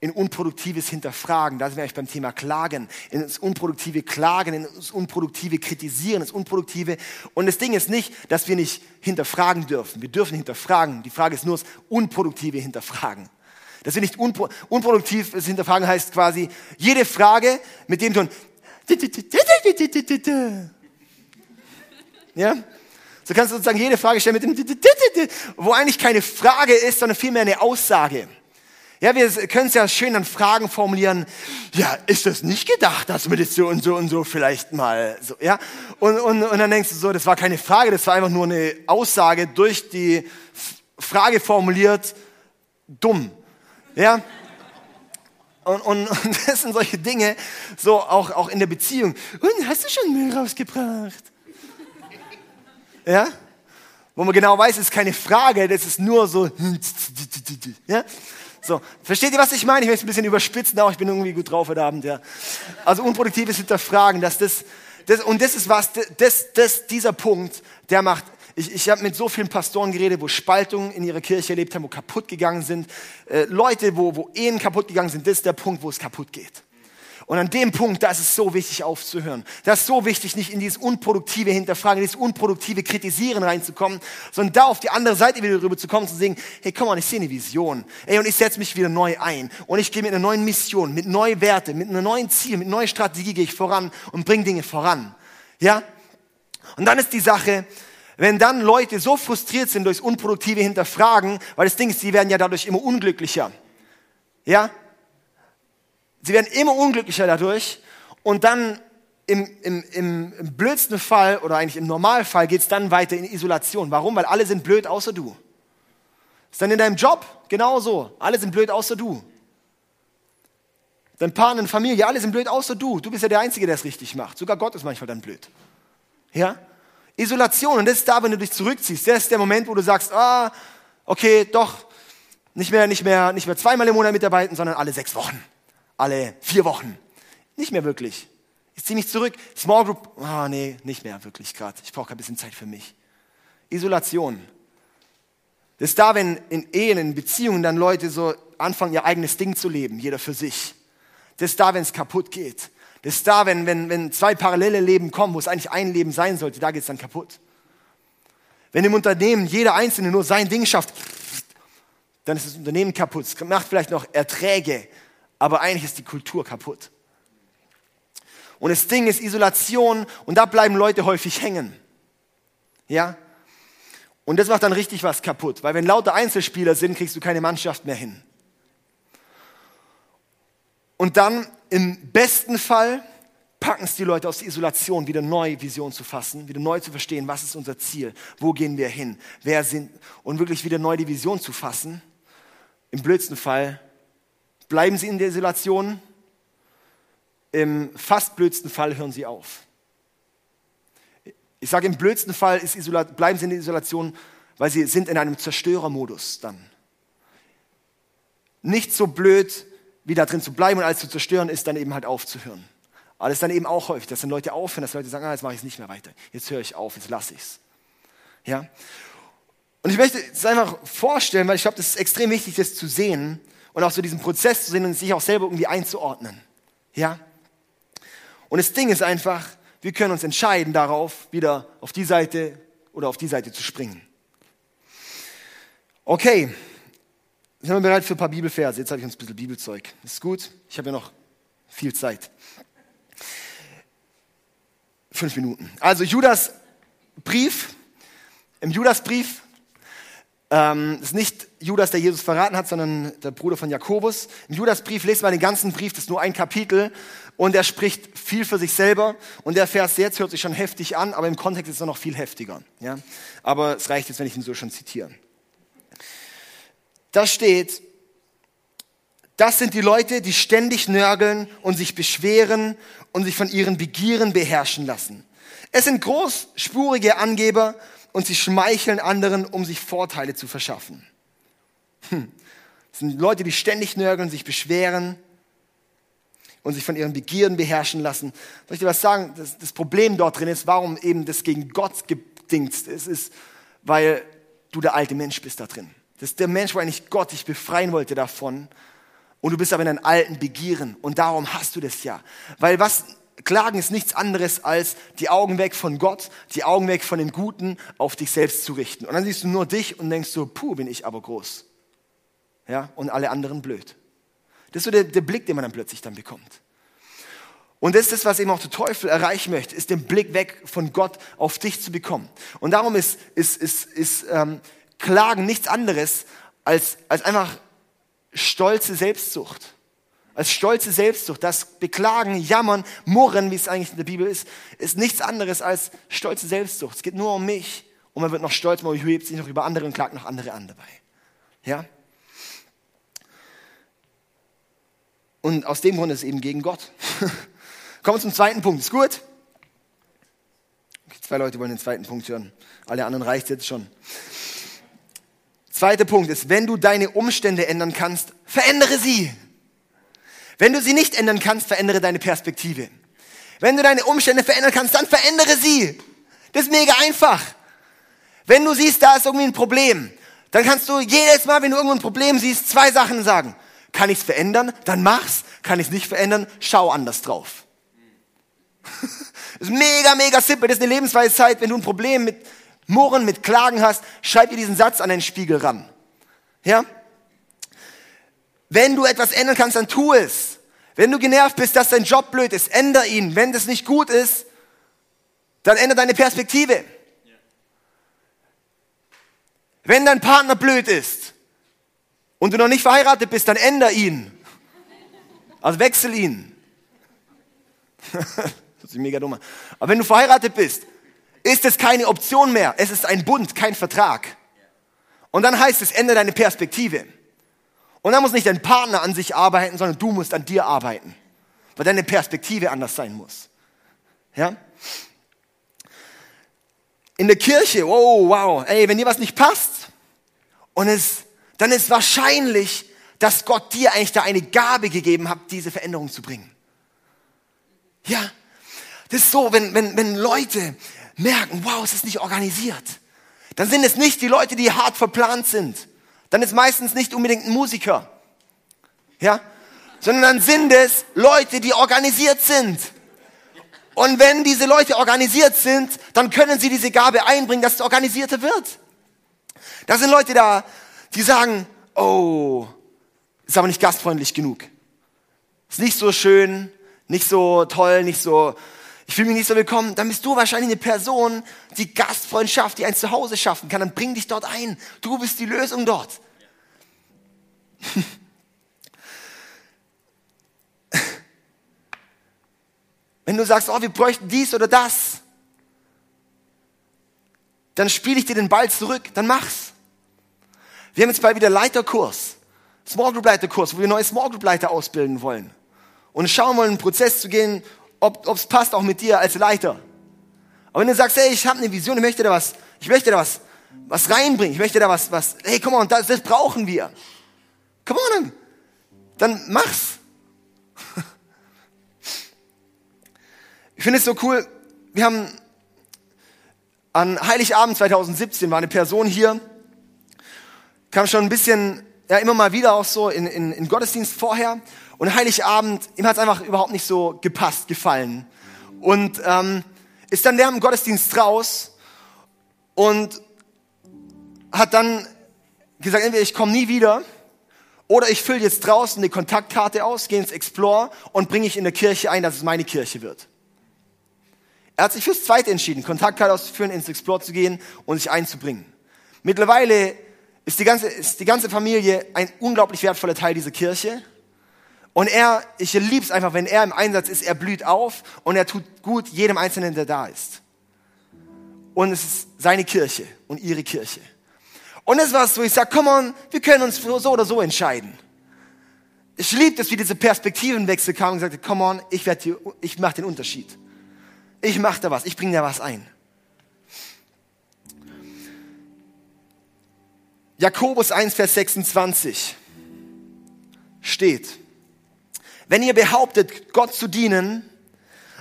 in unproduktives Hinterfragen. Da sind wir eigentlich beim Thema Klagen, in das unproduktive Klagen, in das unproduktive Kritisieren, das unproduktive. Und das Ding ist nicht, dass wir nicht hinterfragen dürfen. Wir dürfen hinterfragen. Die Frage ist nur das unproduktive Hinterfragen. Dass wir nicht unpro unproduktives Hinterfragen heißt quasi jede Frage mit dem Ton. Ja? So kannst du sozusagen jede Frage stellen mit dem, wo eigentlich keine Frage ist, sondern vielmehr eine Aussage. Ja, wir können es ja schön an Fragen formulieren. Ja, ist das nicht gedacht, dass wir das so und so und so vielleicht mal so, ja? Und, und, und dann denkst du so, das war keine Frage, das war einfach nur eine Aussage durch die Frage formuliert, dumm. Ja? Und, und, und das sind solche Dinge, so auch, auch in der Beziehung. Und hast du schon Müll rausgebracht? Ja? Wo man genau weiß, es ist keine Frage, das ist nur so. Ja? So, versteht ihr, was ich meine? Ich möchte es ein bisschen überspitzen, aber ich bin irgendwie gut drauf heute Abend, ja. Also unproduktives Hinterfragen, dass das, das und das ist was, das, das, dieser Punkt, der macht, ich, ich habe mit so vielen Pastoren geredet, wo Spaltungen in ihrer Kirche erlebt haben, wo kaputt gegangen sind, äh, Leute, wo, wo Ehen kaputt gegangen sind, das ist der Punkt, wo es kaputt geht. Und an dem Punkt, da ist es so wichtig aufzuhören. Das ist so wichtig, nicht in dieses unproduktive Hinterfragen, in dieses unproduktive Kritisieren reinzukommen, sondern da auf die andere Seite wieder rüber zu kommen, zu sagen, hey, komm mal, ich sehe eine Vision. Ey, und ich setze mich wieder neu ein. Und ich gehe mit einer neuen Mission, mit neuen Werten, mit einem neuen Ziel, mit einer neuen Strategie gehe ich voran und bringe Dinge voran. Ja? Und dann ist die Sache, wenn dann Leute so frustriert sind durchs unproduktive Hinterfragen, weil das Ding ist, sie werden ja dadurch immer unglücklicher. Ja? Sie werden immer unglücklicher dadurch und dann im, im, im, im blödsten Fall oder eigentlich im Normalfall geht es dann weiter in Isolation. Warum? Weil alle sind blöd außer du. Ist dann in deinem Job genauso. Alle sind blöd außer du. Dein Partner, deine Familie, alle sind blöd außer du. Du bist ja der Einzige, der es richtig macht. Sogar Gott ist manchmal dann blöd. Ja? Isolation. Und das ist da, wenn du dich zurückziehst. Das ist der Moment, wo du sagst, ah, okay, doch, nicht mehr, nicht mehr, nicht mehr zweimal im Monat mitarbeiten, sondern alle sechs Wochen alle vier Wochen. Nicht mehr wirklich. Ich ziehe mich zurück. Small Group, ah oh, nee, nicht mehr wirklich gerade. Ich brauche ein bisschen Zeit für mich. Isolation. Das ist da, wenn in Ehen, in Beziehungen dann Leute so anfangen, ihr eigenes Ding zu leben, jeder für sich. Das ist da, wenn es kaputt geht. Das ist da, wenn, wenn, wenn zwei parallele Leben kommen, wo es eigentlich ein Leben sein sollte, da geht es dann kaputt. Wenn im Unternehmen jeder Einzelne nur sein Ding schafft, dann ist das Unternehmen kaputt. Es macht vielleicht noch Erträge, aber eigentlich ist die Kultur kaputt. Und das Ding ist Isolation und da bleiben Leute häufig hängen. Ja? Und das macht dann richtig was kaputt, weil wenn lauter Einzelspieler sind, kriegst du keine Mannschaft mehr hin. Und dann im besten Fall packen es die Leute aus der Isolation, wieder neue Vision zu fassen, wieder neu zu verstehen, was ist unser Ziel, wo gehen wir hin, wer sind, und wirklich wieder neu die Vision zu fassen. Im blödsten Fall bleiben sie in der Isolation. Im fast blödsten Fall hören sie auf. Ich sage im blödsten Fall bleiben sie in der Isolation, weil sie sind in einem Zerstörermodus dann. Nicht so blöd, wie da drin zu bleiben und alles zu zerstören, ist dann eben halt aufzuhören. Aber das ist dann eben auch häufig, dass dann Leute aufhören, dass Leute sagen, ah, jetzt mache ich es nicht mehr weiter. Jetzt höre ich auf, jetzt lasse ich es. Ja? Und ich möchte es einfach vorstellen, weil ich glaube, das ist extrem wichtig, das zu sehen, und auch so diesen Prozess zu sehen und sich auch selber irgendwie einzuordnen. Ja? Und das Ding ist einfach, wir können uns entscheiden darauf, wieder auf die Seite oder auf die Seite zu springen. Okay, sind wir bereit für ein paar Bibelverse? Jetzt habe ich uns ein bisschen Bibelzeug. Ist gut, ich habe ja noch viel Zeit. Fünf Minuten. Also Judas Brief. Im Judasbrief ähm, ist nicht Judas, der Jesus verraten hat, sondern der Bruder von Jakobus. Im Judasbrief lest mal den ganzen Brief, das ist nur ein Kapitel und er spricht viel für sich selber. Und der Vers jetzt hört sich schon heftig an, aber im Kontext ist er noch viel heftiger. Ja? Aber es reicht jetzt, wenn ich ihn so schon zitiere. Da steht, das sind die Leute, die ständig nörgeln und sich beschweren und sich von ihren Begieren beherrschen lassen. Es sind großspurige Angeber und sie schmeicheln anderen, um sich Vorteile zu verschaffen. Hm. Das sind Leute, die ständig nörgeln, sich beschweren und sich von ihren Begierden beherrschen lassen. Soll ich dir was sagen? Das, das Problem dort drin ist, warum eben das gegen Gott gedingst ist, ist, weil du der alte Mensch bist da drin. Das ist der Mensch, wo eigentlich Gott dich befreien wollte davon. Und du bist aber in deinen alten Begieren. Und darum hast du das ja. Weil was Klagen ist nichts anderes als die Augen weg von Gott, die Augen weg von dem Guten auf dich selbst zu richten. Und dann siehst du nur dich und denkst so, puh, bin ich aber groß. Ja, und alle anderen blöd. Das ist so der, der Blick, den man dann plötzlich dann bekommt. Und das ist das, was eben auch der Teufel erreichen möchte, ist den Blick weg von Gott auf dich zu bekommen. Und darum ist, ist, ist, ist ähm, Klagen nichts anderes als, als einfach stolze Selbstsucht als stolze Selbstsucht. Das Beklagen, Jammern, Murren, wie es eigentlich in der Bibel ist, ist nichts anderes als stolze Selbstsucht. Es geht nur um mich und man wird noch stolz, man hebt sich noch über andere und klagt noch andere an dabei. Ja? Und aus dem Grund ist es eben gegen Gott. Kommen wir zum zweiten Punkt. Ist gut? Okay, zwei Leute wollen den zweiten Punkt hören. Alle anderen reicht jetzt schon. Zweiter Punkt ist, wenn du deine Umstände ändern kannst, verändere sie. Wenn du sie nicht ändern kannst, verändere deine Perspektive. Wenn du deine Umstände verändern kannst, dann verändere sie. Das ist mega einfach. Wenn du siehst, da ist irgendwie ein Problem, dann kannst du jedes Mal, wenn du irgendwo ein Problem siehst, zwei Sachen sagen. Kann ich es verändern? Dann mach's. kann ich es nicht verändern, schau anders drauf. das ist mega, mega simpel. Das ist eine Lebensweisheit. Wenn du ein Problem mit Murren, mit Klagen hast, schreib dir diesen Satz an den Spiegel ran. Ja? Wenn du etwas ändern kannst, dann tu es. Wenn du genervt bist, dass dein Job blöd ist, änder ihn. Wenn das nicht gut ist, dann ändere deine Perspektive. Wenn dein Partner blöd ist und du noch nicht verheiratet bist, dann änder ihn. Also wechsel ihn. das ist mega dumm. Aber wenn du verheiratet bist, ist es keine Option mehr. Es ist ein Bund, kein Vertrag. Und dann heißt es, ändere deine Perspektive. Und dann muss nicht dein Partner an sich arbeiten, sondern du musst an dir arbeiten. Weil deine Perspektive anders sein muss. Ja? In der Kirche, oh wow, ey, wenn dir was nicht passt, und es, dann ist wahrscheinlich, dass Gott dir eigentlich da eine Gabe gegeben hat, diese Veränderung zu bringen. Ja, das ist so, wenn, wenn, wenn Leute merken, wow, es ist nicht organisiert, dann sind es nicht die Leute, die hart verplant sind. Dann ist meistens nicht unbedingt ein Musiker. Ja? Sondern dann sind es Leute, die organisiert sind. Und wenn diese Leute organisiert sind, dann können sie diese Gabe einbringen, dass es organisierter wird. Da sind Leute da, die sagen, oh, ist aber nicht gastfreundlich genug. Ist nicht so schön, nicht so toll, nicht so, ich fühle mich nicht so willkommen. Dann bist du wahrscheinlich eine Person, die Gastfreundschaft, die ein Zuhause schaffen kann. Dann bring dich dort ein. Du bist die Lösung dort. Wenn du sagst, oh, wir bräuchten dies oder das, dann spiele ich dir den Ball zurück, dann mach's. Wir haben jetzt bald wieder Leiterkurs, Small Group Leiterkurs, wo wir neue Small Group Leiter ausbilden wollen. Und schauen wollen, einen Prozess zu gehen, ob es passt auch mit dir als Leiter. Aber wenn du sagst, hey, ich habe eine Vision, ich möchte da was, ich möchte da was, was reinbringen, ich möchte da was, was, hey, komm on, das, das brauchen wir. Come on, dann mach's. Ich finde es so cool, wir haben an Heiligabend 2017 war eine Person hier, kam schon ein bisschen, ja immer mal wieder auch so in, in, in Gottesdienst vorher. Und Heiligabend, ihm hat es einfach überhaupt nicht so gepasst, gefallen. Und ähm, ist dann während dem Gottesdienst raus und hat dann gesagt, entweder ich komme nie wieder oder ich fülle jetzt draußen eine Kontaktkarte aus, gehe ins Explore und bringe ich in der Kirche ein, dass es meine Kirche wird. Er hat sich fürs Zweite entschieden, Kontaktkarte auszuführen, ins Explore zu gehen und sich einzubringen. Mittlerweile ist die ganze, ist die ganze Familie ein unglaublich wertvoller Teil dieser Kirche. Und er, ich liebe es einfach, wenn er im Einsatz ist, er blüht auf und er tut gut jedem Einzelnen, der da ist. Und es ist seine Kirche und ihre Kirche. Und es war so, ich sage, komm on, wir können uns so oder so entscheiden. Ich liebe es, wie diese Perspektivenwechsel kam und sagte, komm on, ich, werd hier, ich mache den Unterschied. Ich mache da was, ich bringe da was ein. Jakobus 1, Vers 26 steht, wenn ihr behauptet, Gott zu dienen,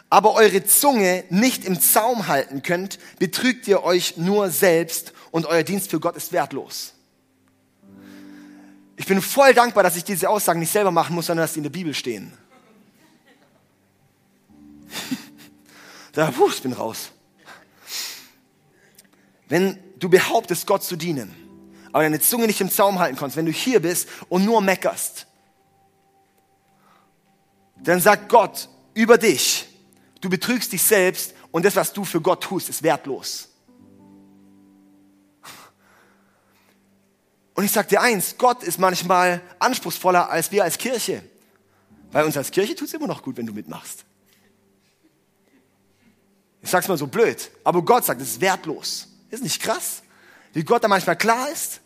aber eure Zunge nicht im Zaum halten könnt, betrügt ihr euch nur selbst und euer Dienst für Gott ist wertlos. Ich bin voll dankbar, dass ich diese Aussagen nicht selber machen muss, sondern dass sie in der Bibel stehen. da, puh, ich bin raus. Wenn du behauptest, Gott zu dienen, aber deine Zunge nicht im Zaum halten kannst, wenn du hier bist und nur meckerst, dann sagt Gott über dich, du betrügst dich selbst und das, was du für Gott tust, ist wertlos. Und ich sage dir eins, Gott ist manchmal anspruchsvoller als wir als Kirche. Bei uns als Kirche tut es immer noch gut, wenn du mitmachst. Ich sag's mal so blöd, aber Gott sagt, es ist wertlos. Ist nicht krass, wie Gott da manchmal klar ist?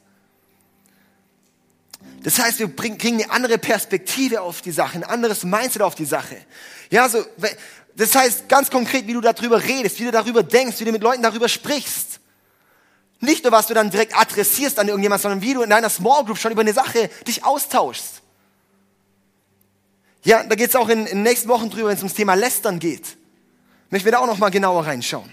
Das heißt, wir kriegen eine andere Perspektive auf die Sache, ein anderes Mindset auf die Sache. Ja, so, das heißt ganz konkret, wie du darüber redest, wie du darüber denkst, wie du mit Leuten darüber sprichst. Nicht nur, was du dann direkt adressierst an irgendjemand, sondern wie du in deiner Small Group schon über eine Sache dich austauschst. Ja, da geht es auch in, in den nächsten Wochen drüber, wenn es ums Thema Lästern geht. Möchten wir da auch noch mal genauer reinschauen.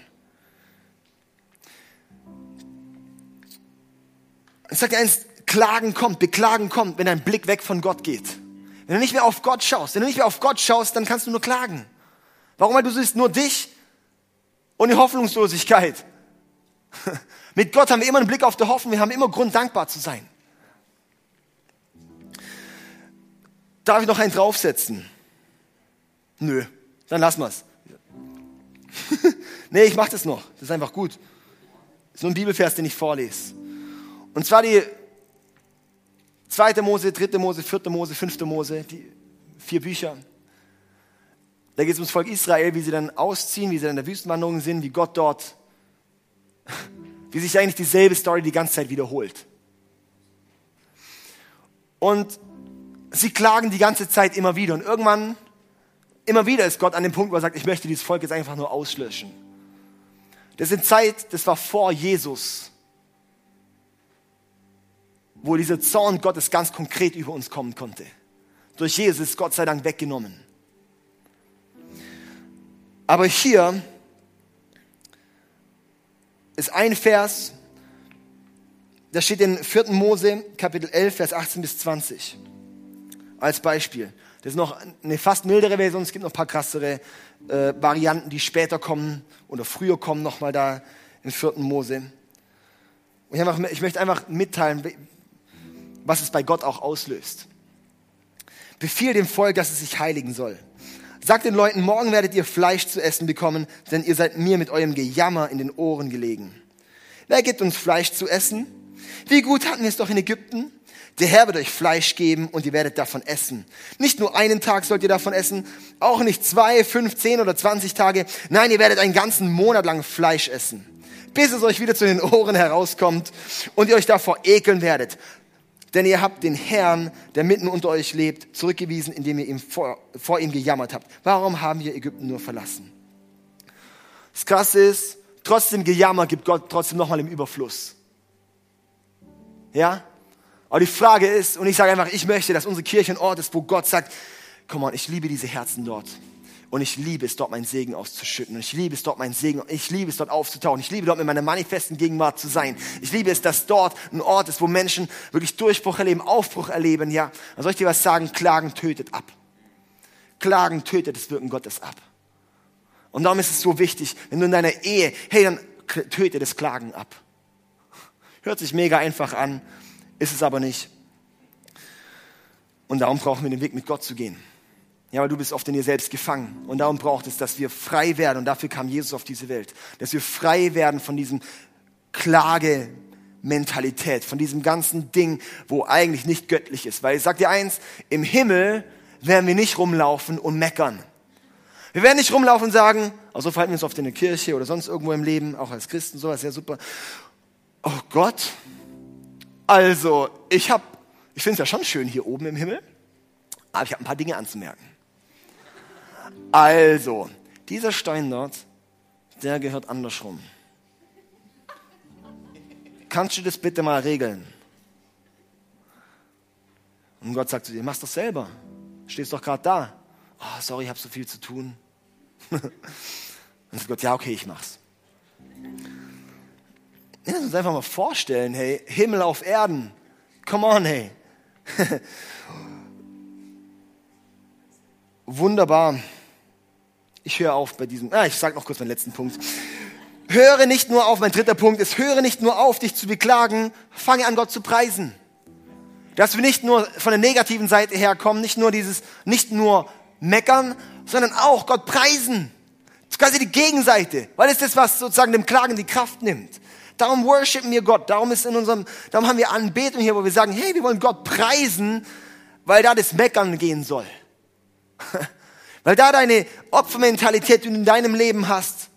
Ich sage dir eins, Klagen kommt, Beklagen kommt, wenn dein Blick weg von Gott geht. Wenn du nicht mehr auf Gott schaust, wenn du nicht mehr auf Gott schaust, dann kannst du nur klagen. Warum? Weil du siehst nur dich und die Hoffnungslosigkeit. Mit Gott haben wir immer einen Blick auf die Hoffnung, wir haben immer Grund, dankbar zu sein. Darf ich noch einen draufsetzen? Nö, dann lassen wir's. nee, ich mach das noch. Das ist einfach gut. Nur ein Bibelvers, den ich vorlese. Und zwar die zweite Mose, dritte Mose, vierte Mose, fünfte Mose, die vier Bücher. Da geht es ums Volk Israel, wie sie dann ausziehen, wie sie dann in der Wüstenwanderung sind, wie Gott dort, wie sich eigentlich dieselbe Story die ganze Zeit wiederholt. Und sie klagen die ganze Zeit immer wieder. Und irgendwann, immer wieder ist Gott an dem Punkt, wo er sagt, ich möchte dieses Volk jetzt einfach nur auslöschen. Das eine Zeit, das war vor Jesus, wo dieser Zorn Gottes ganz konkret über uns kommen konnte. Durch Jesus Gott sei Dank weggenommen. Aber hier ist ein Vers, da steht in 4. Mose, Kapitel 11, Vers 18 bis 20 als Beispiel. Das ist noch eine fast mildere Version, es gibt noch ein paar krassere äh, Varianten, die später kommen oder früher kommen, nochmal da in 4. Mose. Und ich, einfach, ich möchte einfach mitteilen, was es bei Gott auch auslöst. Befiehl dem Volk, dass es sich heiligen soll. Sagt den Leuten, morgen werdet ihr Fleisch zu essen bekommen, denn ihr seid mir mit eurem Gejammer in den Ohren gelegen. Wer gibt uns Fleisch zu essen? Wie gut hatten wir es doch in Ägypten? Der Herr wird euch Fleisch geben und ihr werdet davon essen. Nicht nur einen Tag sollt ihr davon essen, auch nicht zwei, fünf, zehn oder zwanzig Tage. Nein, ihr werdet einen ganzen Monat lang Fleisch essen, bis es euch wieder zu den Ohren herauskommt und ihr euch davor ekeln werdet. Denn ihr habt den Herrn, der mitten unter euch lebt, zurückgewiesen, indem ihr ihm vor, vor ihm gejammert habt. Warum haben wir Ägypten nur verlassen? Das Krasse ist, trotzdem Gejammer gibt Gott trotzdem nochmal im Überfluss. Ja? Aber die Frage ist, und ich sage einfach, ich möchte, dass unsere Kirche ein Ort ist, wo Gott sagt, komm on, ich liebe diese Herzen dort. Und ich liebe es, dort meinen Segen auszuschütten. Und ich liebe es, dort meinen Segen, ich liebe es, dort aufzutauchen. Ich liebe dort mit meiner manifesten Gegenwart zu sein. Ich liebe es, dass dort ein Ort ist, wo Menschen wirklich Durchbruch erleben, Aufbruch erleben, ja. Dann soll ich dir was sagen? Klagen tötet ab. Klagen tötet das Wirken Gottes ab. Und darum ist es so wichtig, wenn du in deiner Ehe, hey, dann töte das Klagen ab. Hört sich mega einfach an, ist es aber nicht. Und darum brauchen wir den Weg mit Gott zu gehen. Ja, weil du bist oft in dir selbst gefangen. Und darum braucht es, dass wir frei werden. Und dafür kam Jesus auf diese Welt. Dass wir frei werden von diesem Klagementalität, von diesem ganzen Ding, wo eigentlich nicht göttlich ist. Weil ich sag dir eins, im Himmel werden wir nicht rumlaufen und meckern. Wir werden nicht rumlaufen und sagen, also verhalten wir uns oft in der Kirche oder sonst irgendwo im Leben, auch als Christen, sowas, ja super. Oh Gott, also, ich habe, ich finde es ja schon schön hier oben im Himmel, aber ich habe ein paar Dinge anzumerken. Also, dieser Stein dort, der gehört andersrum. Kannst du das bitte mal regeln? Und Gott sagt zu dir, mach's doch selber. Stehst doch gerade da. Oh, sorry, ich habe so viel zu tun. Und sagt Gott, ja, okay, ich mach's. Lass uns einfach mal vorstellen, hey, Himmel auf Erden. Come on, hey. Wunderbar. Ich höre auf bei diesem, ah, ich sage noch kurz meinen letzten Punkt. Höre nicht nur auf, mein dritter Punkt ist, höre nicht nur auf, dich zu beklagen, fange an, Gott zu preisen. Dass wir nicht nur von der negativen Seite herkommen, nicht nur dieses, nicht nur meckern, sondern auch Gott preisen. Das ist quasi die Gegenseite, weil es das, was sozusagen dem Klagen die Kraft nimmt. Darum worshipen wir Gott. Darum ist in unserem, darum haben wir Anbetung hier, wo wir sagen, hey, wir wollen Gott preisen, weil da das Meckern gehen soll. weil da deine Opfermentalität, die du in deinem Leben hast,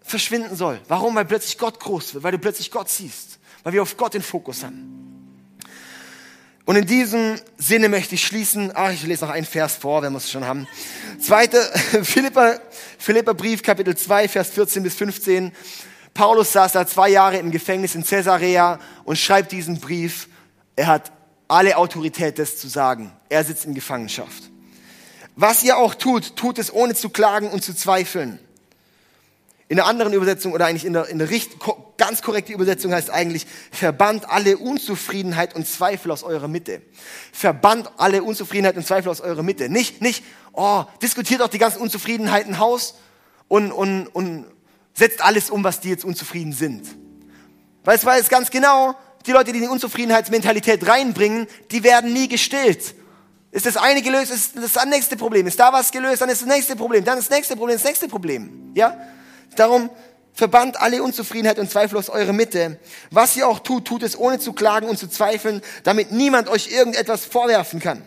verschwinden soll. Warum? Weil plötzlich Gott groß wird, weil du plötzlich Gott siehst, weil wir auf Gott den Fokus haben. Und in diesem Sinne möchte ich schließen. Ach, ich lese noch einen Vers vor, wenn wir es schon haben. Zweite, Philippa, Philippa Brief, Kapitel 2, Vers 14 bis 15. Paulus saß da zwei Jahre im Gefängnis in Caesarea und schreibt diesen Brief. Er hat alle Autorität, das zu sagen. Er sitzt in Gefangenschaft. Was ihr auch tut, tut es ohne zu klagen und zu zweifeln. In der anderen Übersetzung oder eigentlich in der, in der Richt, ganz korrekte Übersetzung heißt eigentlich, verbannt alle Unzufriedenheit und Zweifel aus eurer Mitte. Verbannt alle Unzufriedenheit und Zweifel aus eurer Mitte. Nicht, nicht, oh, diskutiert doch die ganzen Unzufriedenheiten Haus und, und, und setzt alles um, was die jetzt unzufrieden sind. Weil es weiß ganz genau, die Leute, die die Unzufriedenheitsmentalität reinbringen, die werden nie gestillt. Ist das eine gelöst, ist das nächste Problem. Ist da was gelöst, dann ist das nächste Problem, dann das nächste Problem, das nächste Problem. Ja? Darum verbannt alle Unzufriedenheit und Zweifel aus eurer Mitte. Was ihr auch tut, tut es ohne zu klagen und zu zweifeln, damit niemand euch irgendetwas vorwerfen kann.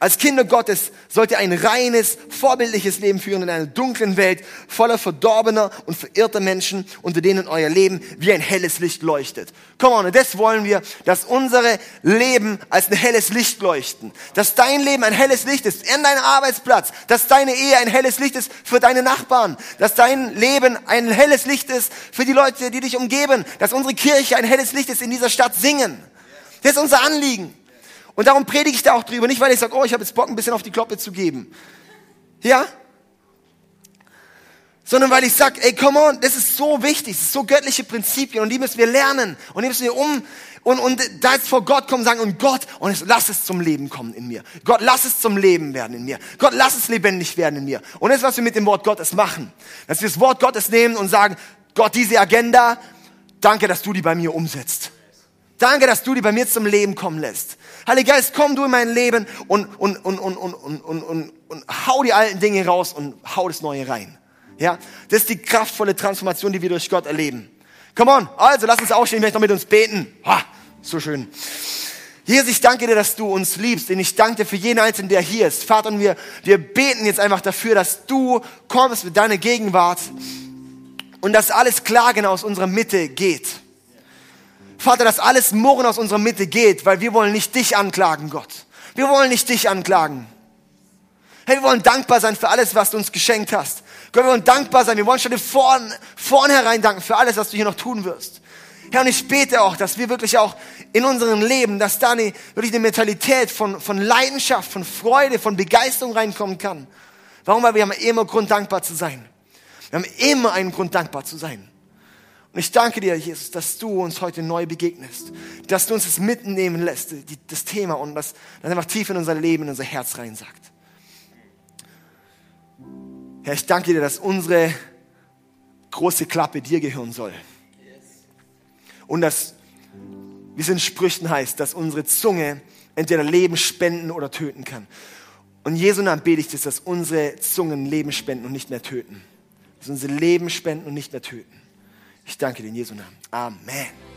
Als Kinder Gottes sollt ihr ein reines, vorbildliches Leben führen in einer dunklen Welt voller verdorbener und verirrter Menschen, unter denen euer Leben wie ein helles Licht leuchtet. Come on, und das wollen wir, dass unsere Leben als ein helles Licht leuchten. Dass dein Leben ein helles Licht ist in deinem Arbeitsplatz. Dass deine Ehe ein helles Licht ist für deine Nachbarn. Dass dein Leben ein helles Licht ist für die Leute, die dich umgeben. Dass unsere Kirche ein helles Licht ist in dieser Stadt singen. Das ist unser Anliegen. Und darum predige ich da auch drüber. Nicht, weil ich sage, oh, ich habe jetzt Bock, ein bisschen auf die Kloppe zu geben. Ja? Sondern weil ich sage, ey, come on, das ist so wichtig, das ist so göttliche Prinzipien und die müssen wir lernen und die müssen wir um und, und da jetzt vor Gott kommen und sagen, und Gott, und lass es zum Leben kommen in mir. Gott, lass es zum Leben werden in mir. Gott, lass es lebendig werden in mir. Und das, was wir mit dem Wort Gottes machen, dass wir das Wort Gottes nehmen und sagen, Gott, diese Agenda, danke, dass du die bei mir umsetzt. Danke, dass du die bei mir zum Leben kommen lässt. Heiliger Geist, komm du in mein Leben und, und, und, und, und, und, und, und, und hau die alten Dinge raus und hau das Neue rein. Ja, das ist die kraftvolle Transformation, die wir durch Gott erleben. Come on, also lass uns aufstehen, ich möchte noch mit uns beten. Ha, so schön. Jesus, ich danke dir, dass du uns liebst, denn ich danke dir für jeden Einzelnen, der hier ist. Vater, und wir, wir beten jetzt einfach dafür, dass du kommst mit deiner Gegenwart und dass alles Klagen aus unserer Mitte geht. Vater, dass alles Murren aus unserer Mitte geht, weil wir wollen nicht dich anklagen, Gott. Wir wollen nicht dich anklagen. Hey, wir wollen dankbar sein für alles, was du uns geschenkt hast. Gott, wir wollen dankbar sein. Wir wollen schon vorn, vornherein danken für alles, was du hier noch tun wirst. Herr, und ich bete auch, dass wir wirklich auch in unserem Leben, dass da eine, wirklich eine Mentalität von, von Leidenschaft, von Freude, von Begeisterung reinkommen kann. Warum? Weil wir haben immer Grund, dankbar zu sein. Wir haben immer einen Grund, dankbar zu sein. Und ich danke dir, Jesus, dass du uns heute neu begegnest, dass du uns das mitnehmen lässt, die, das Thema und das, das einfach tief in unser Leben, in unser Herz rein sagt. Herr, ich danke dir, dass unsere große Klappe dir gehören soll. Und dass, wie es in Sprüchen heißt, dass unsere Zunge entweder Leben spenden oder töten kann. Und Jesu Namen bete ich das, dass unsere Zungen Leben spenden und nicht mehr töten. Dass unsere Leben spenden und nicht mehr töten. Ich danke dir in Jesu Namen. Amen.